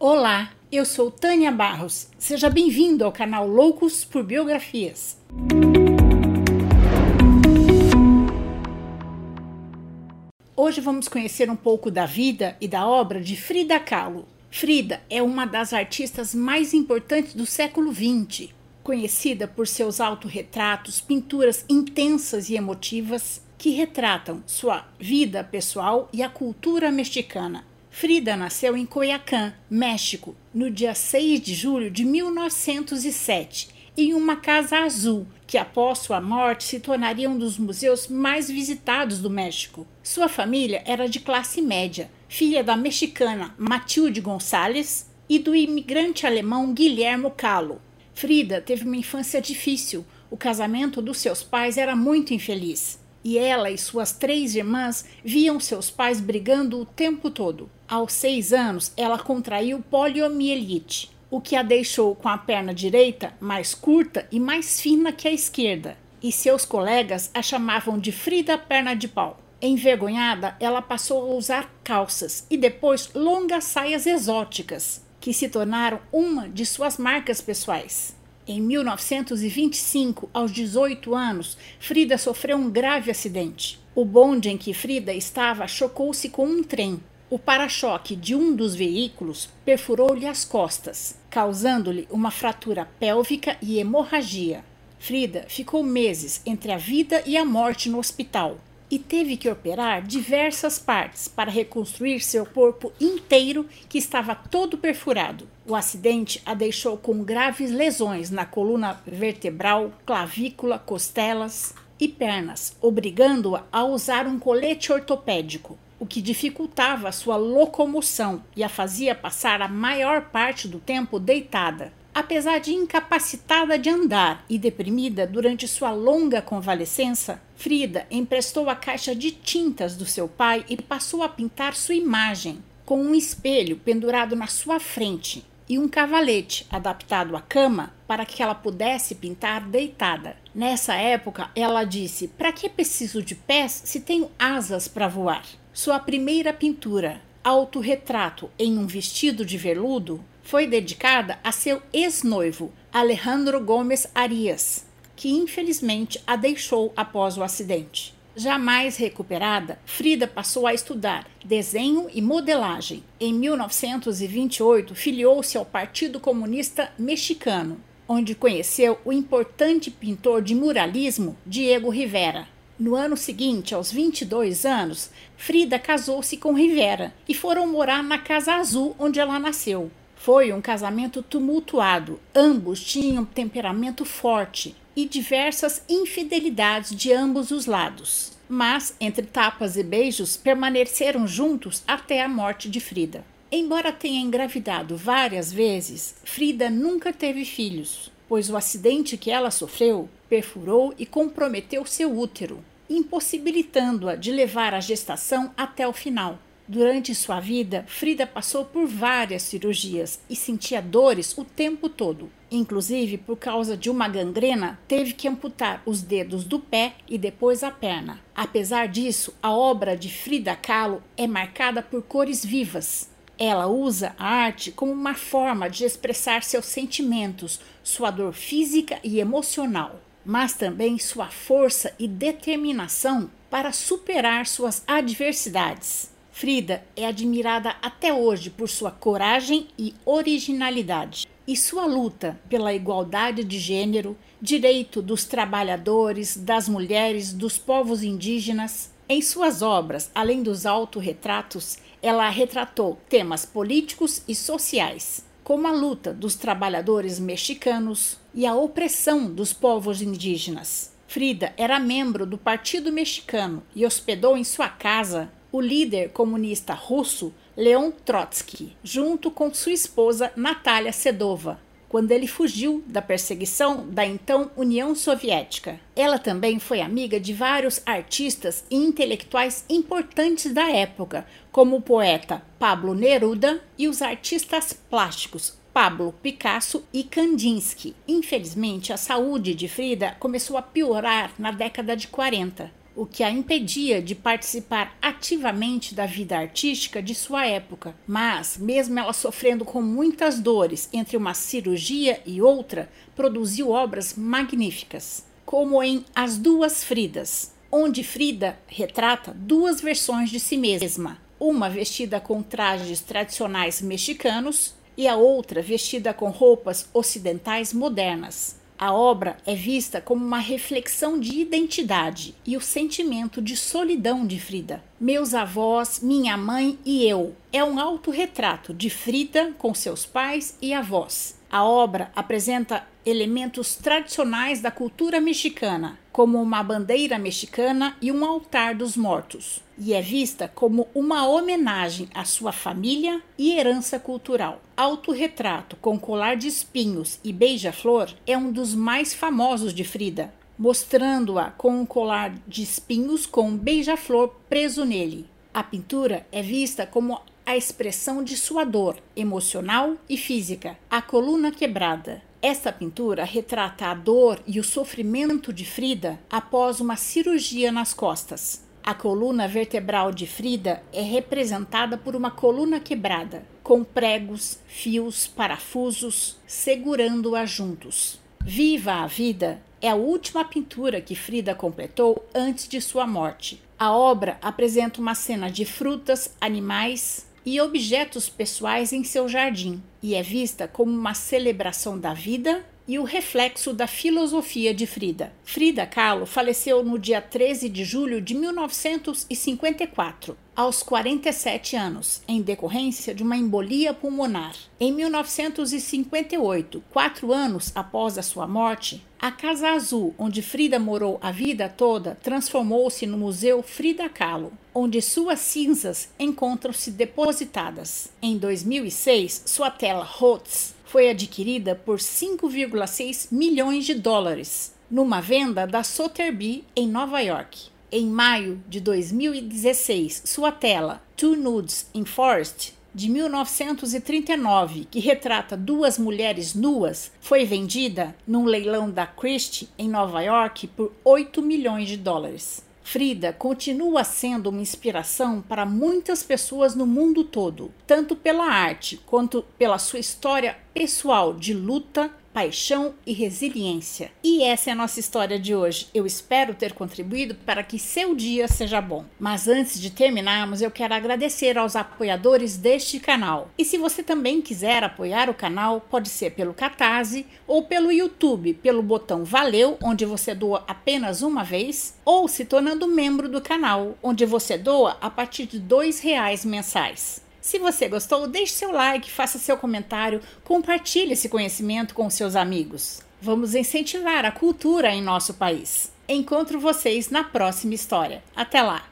Olá, eu sou Tânia Barros. Seja bem-vindo ao canal Loucos por Biografias. Hoje vamos conhecer um pouco da vida e da obra de Frida Kahlo. Frida é uma das artistas mais importantes do século XX, conhecida por seus autorretratos, pinturas intensas e emotivas que retratam sua vida pessoal e a cultura mexicana. Frida nasceu em Coyacán, México, no dia 6 de julho de 1907, em uma casa azul, que após sua morte se tornaria um dos museus mais visitados do México. Sua família era de classe média, filha da mexicana Matilde Gonçalves e do imigrante alemão Guilhermo Calo. Frida teve uma infância difícil. O casamento dos seus pais era muito infeliz e ela e suas três irmãs viam seus pais brigando o tempo todo. Aos seis anos, ela contraiu poliomielite, o que a deixou com a perna direita mais curta e mais fina que a esquerda, e seus colegas a chamavam de Frida Perna de Pau. Envergonhada, ela passou a usar calças e depois longas saias exóticas, que se tornaram uma de suas marcas pessoais. Em 1925, aos 18 anos, Frida sofreu um grave acidente. O bonde em que Frida estava chocou-se com um trem. O para-choque de um dos veículos perfurou-lhe as costas, causando-lhe uma fratura pélvica e hemorragia. Frida ficou meses entre a vida e a morte no hospital e teve que operar diversas partes para reconstruir seu corpo inteiro que estava todo perfurado. O acidente a deixou com graves lesões na coluna vertebral, clavícula, costelas e pernas, obrigando-a a usar um colete ortopédico, o que dificultava sua locomoção e a fazia passar a maior parte do tempo deitada. Apesar de incapacitada de andar e deprimida durante sua longa convalescença, Frida emprestou a caixa de tintas do seu pai e passou a pintar sua imagem, com um espelho pendurado na sua frente e um cavalete adaptado à cama para que ela pudesse pintar deitada. Nessa época, ela disse: Para que preciso de pés se tenho asas para voar? Sua primeira pintura, autorretrato em um vestido de veludo, foi dedicada a seu ex-noivo, Alejandro Gomes Arias, que infelizmente a deixou após o acidente. Jamais recuperada, Frida passou a estudar desenho e modelagem. Em 1928, filiou-se ao Partido Comunista Mexicano, onde conheceu o importante pintor de muralismo Diego Rivera. No ano seguinte, aos 22 anos, Frida casou-se com Rivera e foram morar na Casa Azul, onde ela nasceu. Foi um casamento tumultuado. Ambos tinham temperamento forte e diversas infidelidades de ambos os lados. Mas, entre tapas e beijos, permaneceram juntos até a morte de Frida. Embora tenha engravidado várias vezes, Frida nunca teve filhos, pois o acidente que ela sofreu perfurou e comprometeu seu útero, impossibilitando-a de levar a gestação até o final. Durante sua vida, Frida passou por várias cirurgias e sentia dores o tempo todo. Inclusive, por causa de uma gangrena, teve que amputar os dedos do pé e depois a perna. Apesar disso, a obra de Frida Kahlo é marcada por cores vivas. Ela usa a arte como uma forma de expressar seus sentimentos, sua dor física e emocional, mas também sua força e determinação para superar suas adversidades. Frida é admirada até hoje por sua coragem e originalidade e sua luta pela igualdade de gênero, direito dos trabalhadores, das mulheres, dos povos indígenas. Em suas obras, além dos autorretratos, ela retratou temas políticos e sociais, como a luta dos trabalhadores mexicanos e a opressão dos povos indígenas. Frida era membro do Partido Mexicano e hospedou em sua casa o líder comunista russo Leon Trotsky, junto com sua esposa Natalia Sedova, quando ele fugiu da perseguição da então União Soviética. Ela também foi amiga de vários artistas e intelectuais importantes da época, como o poeta Pablo Neruda e os artistas plásticos Pablo Picasso e Kandinsky. Infelizmente, a saúde de Frida começou a piorar na década de 40. O que a impedia de participar ativamente da vida artística de sua época. Mas, mesmo ela sofrendo com muitas dores entre uma cirurgia e outra, produziu obras magníficas, como em As Duas Fridas, onde Frida retrata duas versões de si mesma, uma vestida com trajes tradicionais mexicanos e a outra vestida com roupas ocidentais modernas. A obra é vista como uma reflexão de identidade e o sentimento de solidão de Frida. Meus avós, minha mãe e eu é um autorretrato de Frida com seus pais e avós. A obra apresenta elementos tradicionais da cultura mexicana, como uma bandeira mexicana e um altar dos mortos, e é vista como uma homenagem à sua família e herança cultural. Autorretrato com colar de espinhos e beija-flor é um dos mais famosos de Frida, mostrando-a com um colar de espinhos com um beija-flor preso nele. A pintura é vista como a expressão de sua dor emocional e física, a coluna quebrada. Esta pintura retrata a dor e o sofrimento de Frida após uma cirurgia nas costas. A coluna vertebral de Frida é representada por uma coluna quebrada, com pregos, fios, parafusos segurando-a juntos. Viva a Vida é a última pintura que Frida completou antes de sua morte. A obra apresenta uma cena de frutas, animais, e objetos pessoais em seu jardim, e é vista como uma celebração da vida e o reflexo da filosofia de Frida. Frida Kahlo faleceu no dia 13 de julho de 1954, aos 47 anos, em decorrência de uma embolia pulmonar. Em 1958, quatro anos após a sua morte, a Casa Azul, onde Frida morou a vida toda, transformou-se no Museu Frida Kahlo, onde suas cinzas encontram-se depositadas. Em 2006, sua tela Rhodes foi adquirida por 5,6 milhões de dólares numa venda da Sotheby's em Nova York. Em maio de 2016, sua tela Two Nudes in Forest de 1939, que retrata duas mulheres nuas, foi vendida num leilão da Christie em Nova York por 8 milhões de dólares. Frida continua sendo uma inspiração para muitas pessoas no mundo todo, tanto pela arte quanto pela sua história pessoal de luta paixão e resiliência. E essa é a nossa história de hoje. Eu espero ter contribuído para que seu dia seja bom. Mas antes de terminarmos, eu quero agradecer aos apoiadores deste canal. E se você também quiser apoiar o canal, pode ser pelo Catarse ou pelo YouTube, pelo botão Valeu, onde você doa apenas uma vez, ou se tornando membro do canal, onde você doa a partir de R$ reais mensais. Se você gostou, deixe seu like, faça seu comentário, compartilhe esse conhecimento com seus amigos. Vamos incentivar a cultura em nosso país. Encontro vocês na próxima história. Até lá!